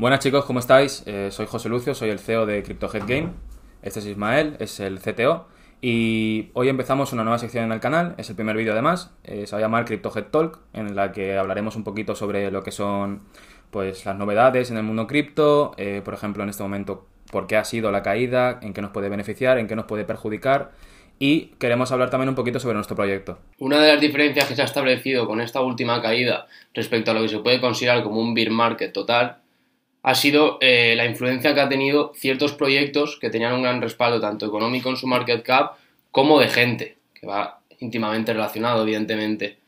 Buenas chicos, ¿cómo estáis? Eh, soy José Lucio, soy el CEO de CryptoHead Game. Este es Ismael, es el CTO. Y hoy empezamos una nueva sección en el canal, es el primer vídeo además, eh, se va a llamar CryptoHead Talk, en la que hablaremos un poquito sobre lo que son pues, las novedades en el mundo cripto, eh, por ejemplo en este momento por qué ha sido la caída, en qué nos puede beneficiar, en qué nos puede perjudicar y queremos hablar también un poquito sobre nuestro proyecto. Una de las diferencias que se ha establecido con esta última caída respecto a lo que se puede considerar como un bear market total ha sido eh, la influencia que ha tenido ciertos proyectos que tenían un gran respaldo tanto económico en su market cap como de gente, que va íntimamente relacionado, evidentemente.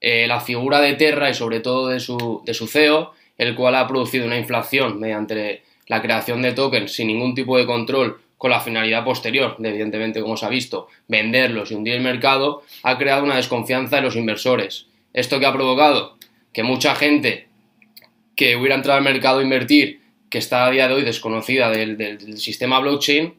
Eh, la figura de Terra y sobre todo de su, de su CEO, el cual ha producido una inflación mediante la creación de tokens sin ningún tipo de control con la finalidad posterior de, evidentemente, como se ha visto, venderlos y hundir el mercado, ha creado una desconfianza de los inversores. ¿Esto que ha provocado? Que mucha gente que hubiera entrado al mercado a invertir, que está a día de hoy desconocida del, sistema blockchain,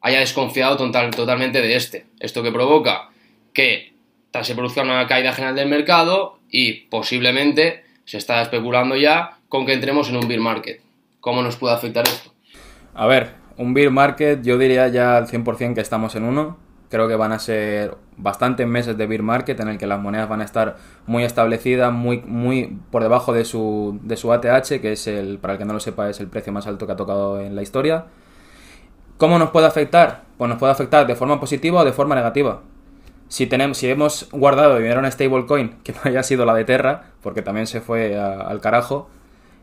haya desconfiado total, totalmente de este. Esto que provoca que se produzca una caída general del mercado y posiblemente se está especulando ya con que entremos en un bear market. ¿Cómo nos puede afectar esto? A ver, un bear market yo diría ya al 100% que estamos en uno Creo que van a ser bastantes meses de bear market en el que las monedas van a estar muy establecidas, muy, muy por debajo de su, de su ATH, que es el, para el que no lo sepa, es el precio más alto que ha tocado en la historia. ¿Cómo nos puede afectar? Pues nos puede afectar de forma positiva o de forma negativa. Si, tenemos, si hemos guardado dinero en stablecoin, que no haya sido la de Terra, porque también se fue al carajo,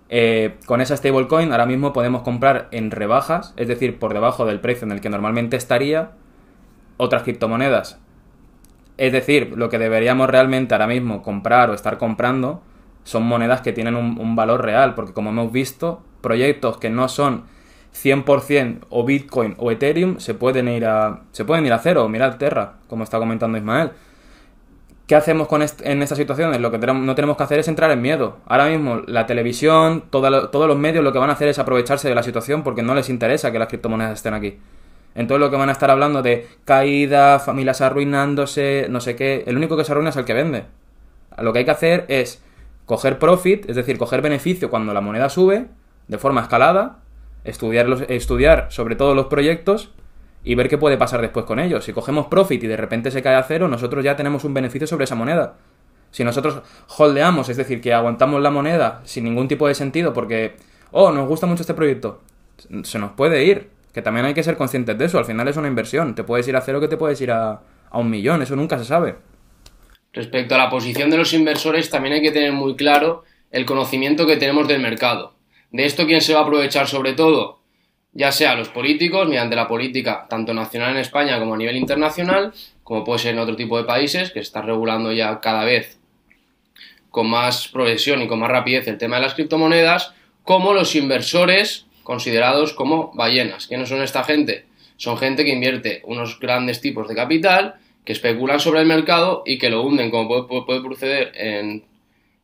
eh, con esa stablecoin ahora mismo podemos comprar en rebajas, es decir, por debajo del precio en el que normalmente estaría, otras criptomonedas. Es decir, lo que deberíamos realmente ahora mismo comprar o estar comprando son monedas que tienen un, valor real, porque como hemos visto, proyectos que no son 100% o Bitcoin o Ethereum se pueden ir a se pueden ir a cero, mirar Terra, como está comentando Ismael. ¿Qué hacemos con en estas situaciones? Lo que no tenemos que hacer es entrar en miedo. Ahora mismo la televisión, todos los medios lo que van a hacer es aprovecharse de la situación porque no les interesa que las criptomonedas estén aquí. Entonces lo que van a estar hablando de caída, familias arruinándose, no sé qué. El único que se arruina es el que vende. Lo que hay que hacer es coger profit, es decir, coger beneficio cuando la moneda sube, de forma escalada, estudiar, estudiar sobre todos los proyectos y ver qué puede pasar después con ellos. Si cogemos profit y de repente se cae a cero, nosotros ya tenemos un beneficio sobre esa moneda. Si nosotros holdeamos, es decir, que aguantamos la moneda sin ningún tipo de sentido porque, oh, nos gusta mucho este proyecto, se nos puede ir. Que también hay que ser conscientes de eso. Al final es una inversión. Te puedes ir a cero que te puedes ir a, un millón. Eso nunca se sabe. Respecto a la posición de los inversores, también hay que tener muy claro el conocimiento que tenemos del mercado. De esto, ¿quién se va a aprovechar sobre todo? Ya sea los políticos, mediante la política tanto nacional en España como a nivel internacional, como puede ser en otro tipo de países, que se está regulando ya cada vez con más progresión y con más rapidez el tema de las criptomonedas, como los inversores considerados como ballenas. ¿Quiénes son esta gente? Son gente que invierte unos grandes tipos de capital, que especulan sobre el mercado y que lo hunden, como puede, proceder en,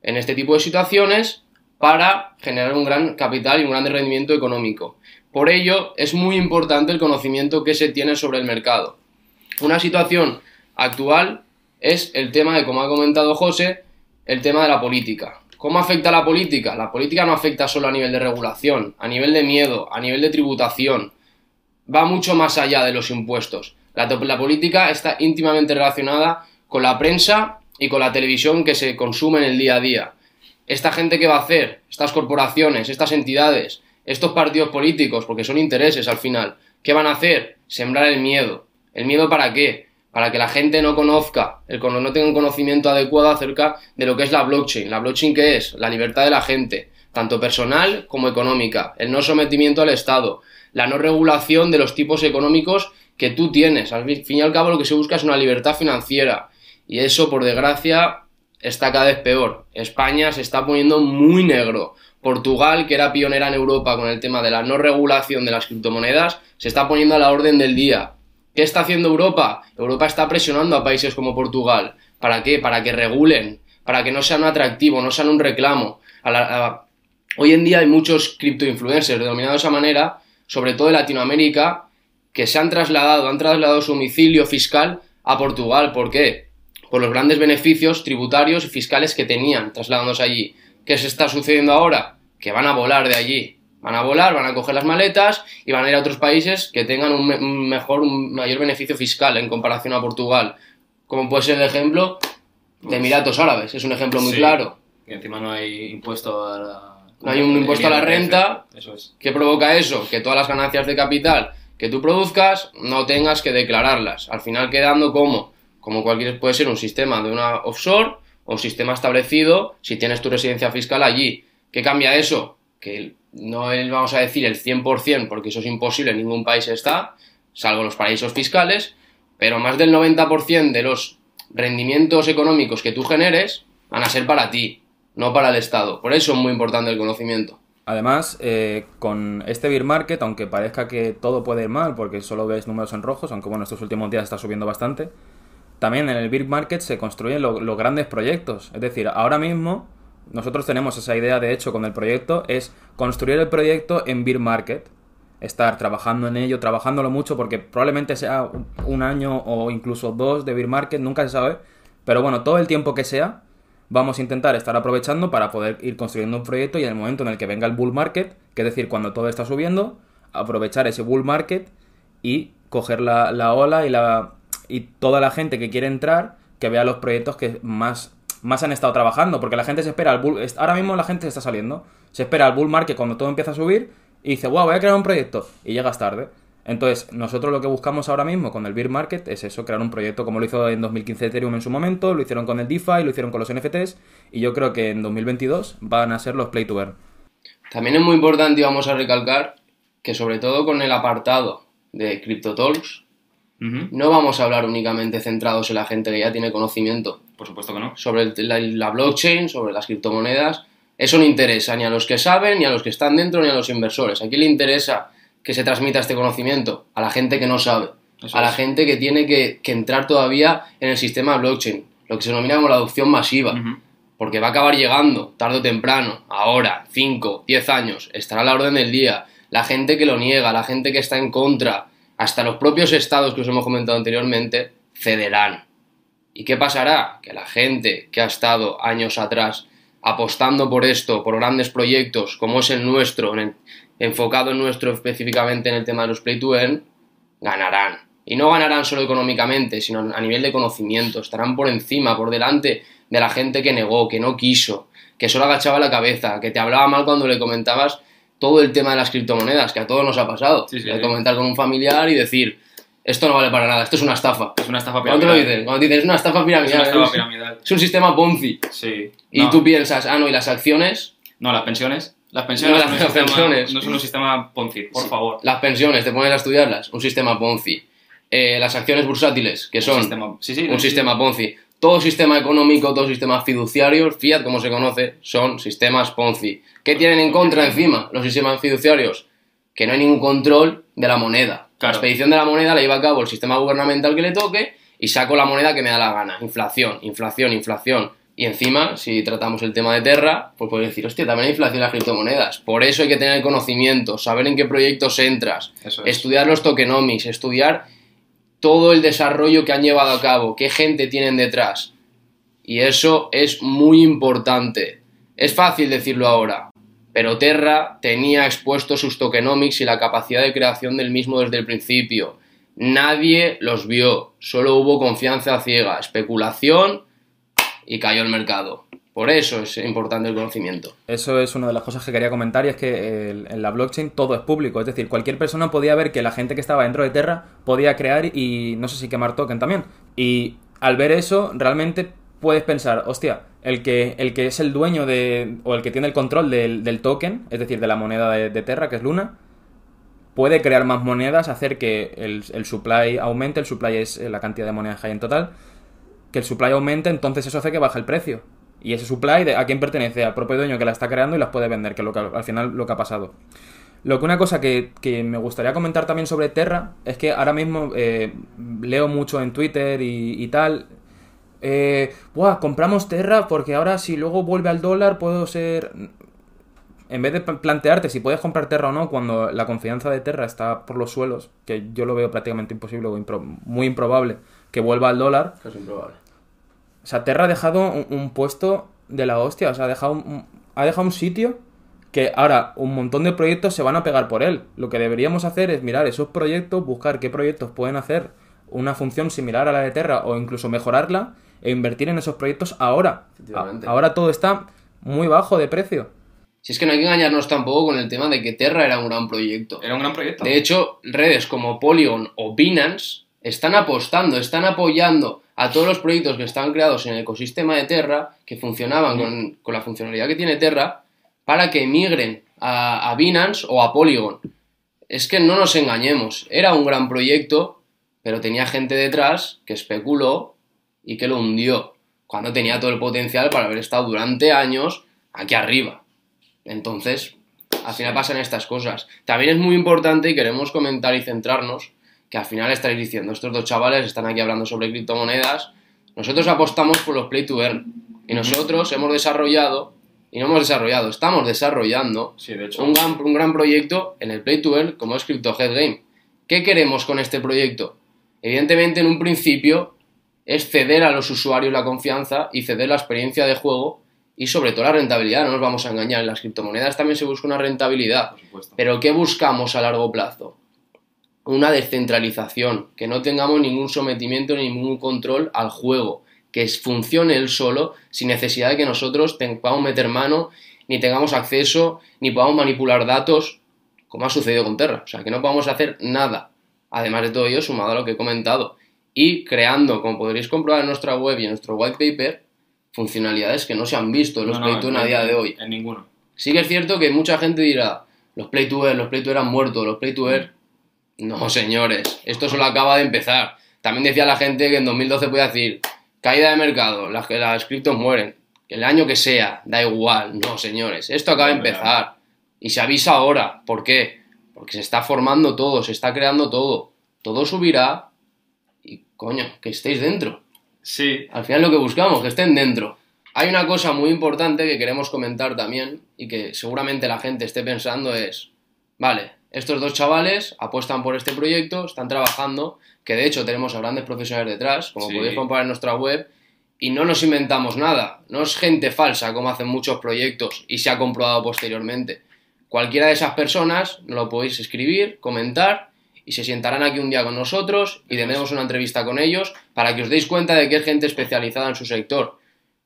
en este tipo de situaciones, para generar un gran capital y un gran rendimiento económico. Por ello, es muy importante el conocimiento que se tiene sobre el mercado. Una situación actual es el tema de, como ha comentado José, el tema de la política. ¿Cómo afecta la política? La política no afecta solo a nivel de regulación, a nivel de miedo, a nivel de tributación. Va mucho más allá de los impuestos. La, política está íntimamente relacionada con la prensa y con la televisión que se consume en el día a día. Esta gente que va a hacer, estas corporaciones, estas entidades, estos partidos políticos, porque son intereses al final, ¿qué van a hacer? Sembrar el miedo. ¿El miedo para qué? Para que la gente no conozca, el, no tenga un conocimiento adecuado acerca de lo que es la blockchain. ¿La blockchain qué es? La libertad de la gente, tanto personal como económica, el no sometimiento al Estado, la no regulación de los tipos económicos que tú tienes. Al fin y al cabo lo que se busca es una libertad financiera y eso, por desgracia, está cada vez peor. España se está poniendo muy negro. Portugal, que era pionera en Europa con el tema de la no regulación de las criptomonedas, se está poniendo a la orden del día. ¿Qué está haciendo Europa? Europa está presionando a países como Portugal. ¿Para qué? Para que regulen, para que no sean un atractivo, no sean un reclamo. Hoy en día hay muchos criptoinfluencers denominados de esa manera, sobre todo en Latinoamérica, que se han trasladado, han trasladado su domicilio fiscal a Portugal. ¿Por qué? Por los grandes beneficios tributarios y fiscales que tenían trasladándose allí. ¿Qué se está sucediendo ahora? Que van a volar de allí. Van a volar, van a coger las maletas y van a ir a otros países que tengan un, me- un mejor, un mayor beneficio fiscal en comparación a Portugal. Como puede ser el ejemplo de Emiratos Árabes, es un ejemplo muy Sí. claro. Que encima no hay impuesto a la... No hay un impuesto a la renta. Eso es. ¿Qué provoca eso? Que todas las ganancias de capital que tú produzcas no tengas que declararlas. Al final quedando como, como cualquier puede ser un sistema de una offshore o un sistema establecido si tienes tu residencia fiscal allí. ¿Qué cambia eso? Que no vamos a decir, el 100%, porque eso es imposible, en ningún país está, salvo los paraísos fiscales, pero más del 90% de los rendimientos económicos que tú generes van a ser para ti, no para el Estado. Por eso es muy importante el conocimiento. Además, eh, con este bear market, aunque parezca que todo puede ir mal porque solo ves números en rojos, aunque bueno, estos últimos días está subiendo bastante, también en el bear market se construyen lo- los grandes proyectos. Es decir, ahora mismo nosotros tenemos esa idea, de hecho, con el proyecto, es construir el proyecto en bear market. Estar trabajando en ello, trabajándolo mucho, porque probablemente sea un- año o incluso dos de bear market, nunca se sabe. Pero bueno, todo el tiempo que sea, vamos a intentar estar aprovechando para poder ir construyendo un proyecto y en el momento en el que venga el bull market, que es decir, cuando todo está subiendo, aprovechar ese bull market y coger la, la ola y, la, y toda la gente que quiere entrar, que vea los proyectos que más, más han estado trabajando, porque la gente se espera al bull, ahora mismo la gente está saliendo, se espera al bull market cuando todo empieza a subir y dice, wow, voy a crear un proyecto y llegas tarde. Entonces, nosotros lo que buscamos ahora mismo con el bear market es eso, crear un proyecto como lo hizo en 2015 Ethereum en su momento, lo hicieron con el DeFi, lo hicieron con los NFTs y yo creo que en 2022 van a ser los play to earn. También es muy importante y vamos a recalcar que sobre todo con el apartado de CryptoTalks no vamos a hablar únicamente centrados en la gente que ya tiene conocimiento Por supuesto que no. sobre el- la, la blockchain, sobre las criptomonedas. Eso no interesa ni a los que saben, ni a los que están dentro, ni a los inversores. Aquí le interesa que se transmita este conocimiento a la gente que no sabe, Eso a la gente que tiene que, que entrar todavía en el sistema blockchain, lo que se denomina como la adopción masiva. Porque va a acabar llegando, tarde o temprano, ahora, 5, 10 años, estará a la orden del día. La gente que lo niega, la gente que está en contra, hasta los propios estados que os hemos comentado anteriormente, cederán. ¿Y qué pasará? Que la gente que ha estado años atrás apostando por esto, por grandes proyectos como es el nuestro, en el- enfocado en nuestro específicamente en el tema de los play to earn, ganarán. Y no ganarán solo económicamente, sino a nivel de conocimiento. Estarán por encima, por delante de la gente que negó, que no quiso, que solo agachaba la cabeza, que te hablaba mal cuando le comentabas todo el tema de las criptomonedas, que a todos nos ha pasado. Sí, sí, de sí. comentar con un familiar y decir, esto no vale para nada, esto es una estafa. Es una estafa ¿Cuándo te lo dicen? Cuando te dicen, es una estafa Es piramidal. una estafa es- piramidal. es un sistema Ponzi. Sí. Y No. tú piensas, ah, no, y las acciones, No, las pensiones. Las pensiones, No, no, las es sistema- pensiones. no son un sistema Ponzi, por Sí. favor. las pensiones, te pones a estudiarlas, un sistema Ponzi. Eh, las acciones bursátiles, que son Un sistema- sí, sí, un sistema Ponzi. Todo sistema económico, todo sistema fiduciario, fiat como se conoce, son sistemas Ponzi. ¿Qué tienen en contra encima los sistemas fiduciarios? Que no hay ningún control de la moneda. La Claro. expedición de la moneda la lleva a cabo el sistema gubernamental que le toque y saco la moneda que me da la gana. Inflación, inflación, inflación. Y encima, si tratamos el tema de Terra, pues puedes decir, hostia, también hay inflación en las criptomonedas. Por eso hay que tener conocimiento, saber en qué proyectos entras, Eso es. estudiar los tokenomics, estudiar todo el desarrollo que han llevado a cabo, qué gente tienen detrás. Y eso es muy importante. Es fácil decirlo ahora, pero Terra tenía expuestos sus tokenomics y la capacidad de creación del mismo desde el principio. Nadie los vio, solo hubo confianza ciega, especulación y cayó el mercado. Por eso es importante el conocimiento. Eso es una de las cosas que quería comentar y es que el- en la blockchain todo es público. Es decir, cualquier persona podía ver que la gente que estaba dentro de Terra podía crear y no sé si quemar token también. Y al ver eso, realmente puedes pensar, hostia, el que, el que es el dueño de, o el que tiene el control del, del token, es decir, de la moneda de, Terra, que es Luna, puede crear más monedas, hacer que el, el supply aumente, el supply es eh, la cantidad de monedas que hay en total, que el supply aumente, entonces eso hace que baje el precio. Y ese supply, de, ¿a quién pertenece? Al propio dueño que la está creando y las puede vender, que es lo que al final lo que ha pasado. Lo que una cosa que, que me gustaría comentar también sobre Terra es que ahora mismo eh, leo mucho en Twitter y, y tal. Eh, Buah, compramos Terra porque ahora si luego vuelve al dólar puedo ser... En vez de plantearte si puedes comprar Terra o no cuando la confianza de Terra está por los suelos, que yo lo veo prácticamente imposible o impro- muy improbable que vuelva al dólar, Es improbable. o sea, Terra ha dejado un, un puesto de la hostia. O sea, ha dejado un- ha dejado un sitio que ahora un montón de proyectos se van a pegar por él. Lo que deberíamos hacer es mirar esos proyectos, buscar qué proyectos pueden hacer una función similar a la de Terra o incluso mejorarla e invertir en esos proyectos ahora. Ahora todo está muy bajo de precio. Si es que no hay que engañarnos tampoco con el tema de que Terra era un gran proyecto. Era un gran proyecto. De hecho, redes como Polygon o Binance están apostando, están apoyando a todos los proyectos que están creados en el ecosistema de Terra, que funcionaban con, con la funcionalidad que tiene Terra, para que migren a, a Binance o a Polygon. Es que no nos engañemos, era un gran proyecto, pero tenía gente detrás que especuló y que lo hundió, cuando tenía todo el potencial para haber estado durante años aquí arriba. Entonces, al final pasan estas cosas. También es muy importante y queremos comentar y centrarnos que al final estáis diciendo, estos dos chavales están aquí hablando sobre criptomonedas, nosotros apostamos por los play to earn y nosotros hemos desarrollado, y no hemos desarrollado, estamos desarrollando Sí, de hecho. un gran, un gran proyecto en el play to earn como es CryptoHead Game. ¿Qué queremos con este proyecto? Evidentemente en un principio es ceder a los usuarios la confianza y ceder la experiencia de juego y sobre todo la rentabilidad, no nos vamos a engañar, en las criptomonedas también se busca una rentabilidad. Pero ¿qué buscamos a largo plazo? Una descentralización, que no tengamos ningún sometimiento ni ningún control al juego, que funcione él solo sin necesidad de que nosotros podamos meter mano, ni tengamos acceso, ni podamos manipular datos, como ha sucedido con Terra. O sea, que no podamos hacer nada. Además de todo ello, sumado a lo que he comentado. Y creando, como podréis comprobar en nuestra web y en nuestro white paper, funcionalidades que no se han visto en los No, Play no, en- a día de hoy. En ninguno. Sí que es cierto que mucha gente dirá, los Play to Earn, los Play to Earn han muerto, los Play to Earn... No, señores, esto solo acaba de empezar. También decía la gente que en 2012 podía decir, caída de mercado, las, que las criptos mueren. El año que sea, da igual. No, señores, esto acaba de empezar. Y se avisa ahora. ¿Por qué? Porque se está formando todo, se está creando todo. Todo subirá coño, que estéis dentro. Sí. Al final lo que buscamos, que estén dentro. Hay una cosa muy importante que queremos comentar también y que seguramente la gente esté pensando es, vale, estos dos chavales apuestan por este proyecto, están trabajando, que de hecho tenemos a grandes profesionales detrás, como Sí. podéis comprobar en nuestra web, y no nos inventamos nada, no es gente falsa como hacen muchos proyectos y se ha comprobado posteriormente. Cualquiera de esas personas nos lo podéis escribir, comentar y se sientarán aquí un día con nosotros y tendremos una entrevista con ellos para que os deis cuenta de que es gente especializada en su sector.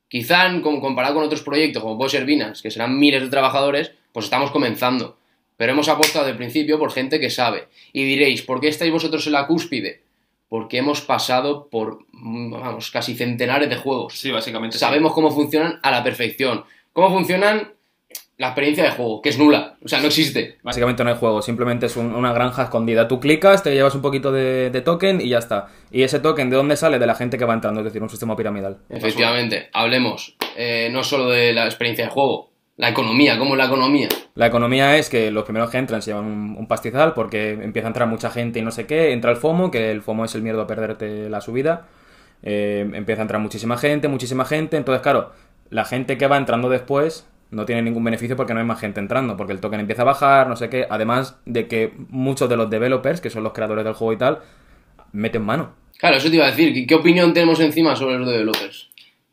Quizá comparado con otros proyectos como puede ser Binance, que serán miles de trabajadores, pues estamos comenzando. Pero hemos apostado el principio por gente que sabe. Y diréis, ¿por qué estáis vosotros en la cúspide? Porque hemos pasado por, vamos, casi centenares de juegos. Sí, básicamente. sí. Sabemos cómo funcionan a la perfección. Cómo funcionan la experiencia de juego, que es nula. O sea, no existe. Básicamente no hay juego, simplemente es un- una granja escondida. Tú clicas, te llevas un poquito de, de token y ya está. ¿Y ese token de dónde sale? De la gente que va entrando, es decir, un sistema piramidal. Efectivamente, hablemos eh, no solo de la experiencia de juego, la economía, cómo es la economía. La economía es que los primeros que entran se llevan un, un pastizal porque empieza a entrar mucha gente y no sé qué. Entra el FOMO, que el FOMO es el miedo a perderte la subida. Eh, empieza a entrar muchísima gente, muchísima gente. Entonces, claro, la gente que va entrando después no tiene ningún beneficio porque no hay más gente entrando, porque el token empieza a bajar, no sé qué. Además de que muchos de los developers, que son los creadores del juego y tal, meten mano. Claro, eso te iba a decir. ¿Qué, opinión tenemos encima sobre los developers?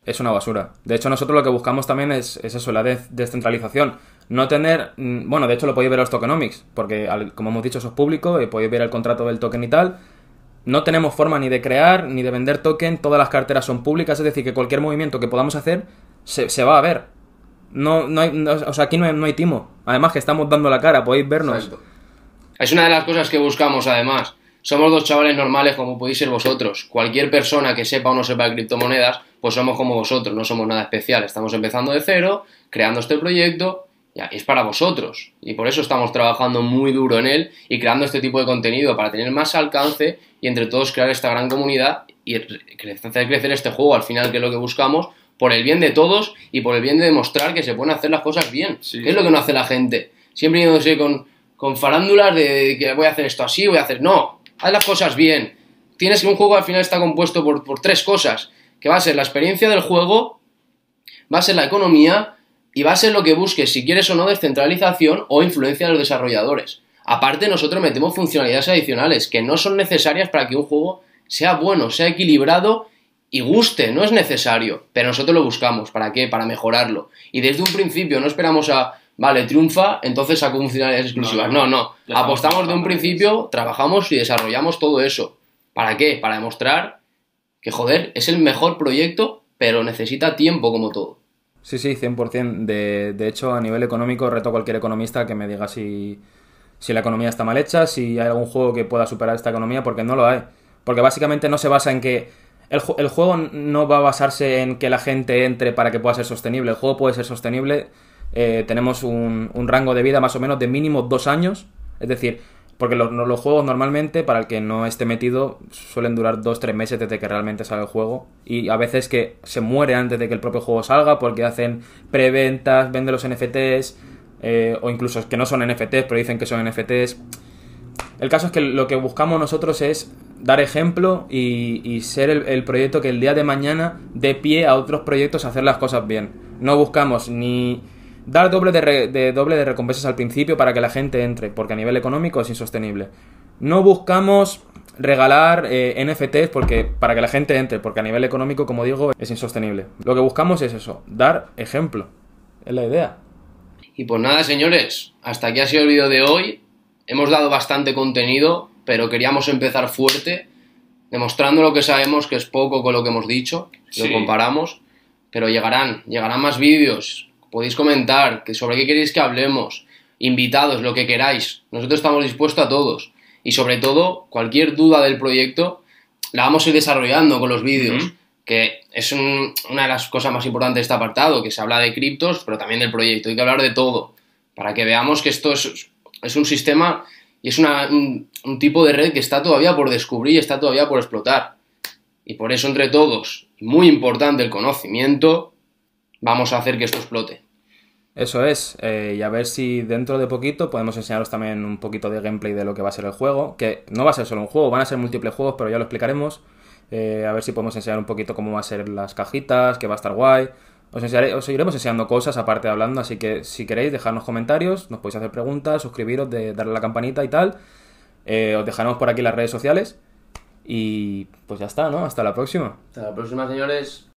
Es una basura. De hecho, nosotros lo que buscamos también es, es eso, la des- descentralización. No tener. mm, Bueno, de hecho lo podéis ver en los tokenomics, porque al- como hemos dicho, eso es público y podéis ver el contrato del token y tal. No tenemos forma ni de crear ni de vender token, todas las carteras son públicas, es decir, que cualquier movimiento que podamos hacer se, se va a ver. No, no hay, no- o sea, aquí no hay, no hay timo. Además que estamos dando la cara, podéis vernos. Es una de las cosas que buscamos, además. Somos dos chavales normales como podéis ser vosotros. Cualquier persona que sepa o no sepa de criptomonedas, pues somos como vosotros, no somos nada especial. Estamos empezando de cero, creando este proyecto, y es para vosotros. Y por eso estamos trabajando muy duro en él y creando este tipo de contenido para tener más alcance y entre todos crear esta gran comunidad y hacer crecer este juego al final, que es lo que buscamos, por el bien de todos y por el bien de demostrar que se pueden hacer las cosas bien. Sí. ¿Qué es lo que no hace la gente? Siempre yéndose con, con farándulas de que voy a hacer esto así, voy a hacer. No, haz las cosas bien. Tienes que un juego al final está compuesto por, por tres cosas: que va a ser la experiencia del juego, va a ser la economía y va a ser lo que busques, si quieres o no, descentralización o influencia de los desarrolladores. Aparte, nosotros metemos funcionalidades adicionales que no son necesarias para que un juego sea bueno, sea equilibrado y guste, no es necesario, pero nosotros lo buscamos. ¿Para qué? Para mejorarlo. Y desde un principio no esperamos a vale, triunfa, entonces saco funcionalidades exclusivas. No, No, no. Apostamos de un principio, trabajamos y desarrollamos todo eso. ¿Para qué? Para demostrar que, joder, es el mejor proyecto, pero necesita tiempo como todo. Sí, sí, 100%. De, de hecho, a nivel económico, reto a cualquier economista que me diga si, si la economía está mal hecha, si hay algún juego que pueda superar esta economía, porque no lo hay. Porque básicamente no se basa en que... El, ju- el juego no va a basarse en que la gente entre para que pueda ser sostenible. El juego puede ser sostenible. eh, tenemos un, un rango de vida más o menos de mínimo dos años. Es decir, porque los, los juegos normalmente, para el que no esté metido, suelen durar dos, tres meses desde que realmente sale el juego. Y a veces que se muere antes de que el propio juego salga porque hacen preventas, venden los NFTs, eh, o incluso que no son NFTs, pero dicen que son NFTs. El caso es que lo que buscamos nosotros es dar ejemplo y, ser el, proyecto que el día de mañana dé pie a otros proyectos a hacer las cosas bien. No buscamos ni dar doble de, re- doble de recompensas al principio para que la gente entre, porque a nivel económico es insostenible. No buscamos regalar eh, NFTs porque para que la gente entre, porque a nivel económico, como digo, es insostenible. Lo que buscamos es eso, dar ejemplo. Es la idea. Y pues nada, señores, hasta aquí ha sido el vídeo de hoy. Hemos dado bastante contenido, pero queríamos empezar fuerte, demostrando lo que sabemos, que es poco con lo que hemos dicho, Sí. lo comparamos. Pero llegarán, llegarán más vídeos. Podéis comentar que sobre qué queréis que hablemos, invitados, lo que queráis. Nosotros estamos dispuestos a todos. Y sobre todo, cualquier duda del proyecto la vamos a ir desarrollando con los vídeos. Que es un- una de las cosas más importantes de este apartado, que se habla de criptos, pero también del proyecto. Hay que hablar de todo. Para que veamos que esto es, es un sistema y es una- un, tipo de red que está todavía por descubrir y está todavía por explotar. Y por eso, entre todos, muy importante el conocimiento, vamos a hacer que esto explote. Eso es, eh, y a ver si dentro de poquito podemos enseñaros también un poquito de gameplay de lo que va a ser el juego, que no va a ser solo un juego, van a ser múltiples juegos, pero ya lo explicaremos. Eh, a ver si podemos enseñar un poquito cómo va a ser las cajitas, que va a estar guay. Os, enseñaré- os iremos enseñando cosas aparte de hablando, así que si queréis dejarnos comentarios, nos podéis hacer preguntas, suscribiros, de, darle a la campanita y tal. Eh, os dejaremos por aquí las redes sociales. Y pues ya está, ¿no? Hasta la próxima. Hasta la próxima, señores.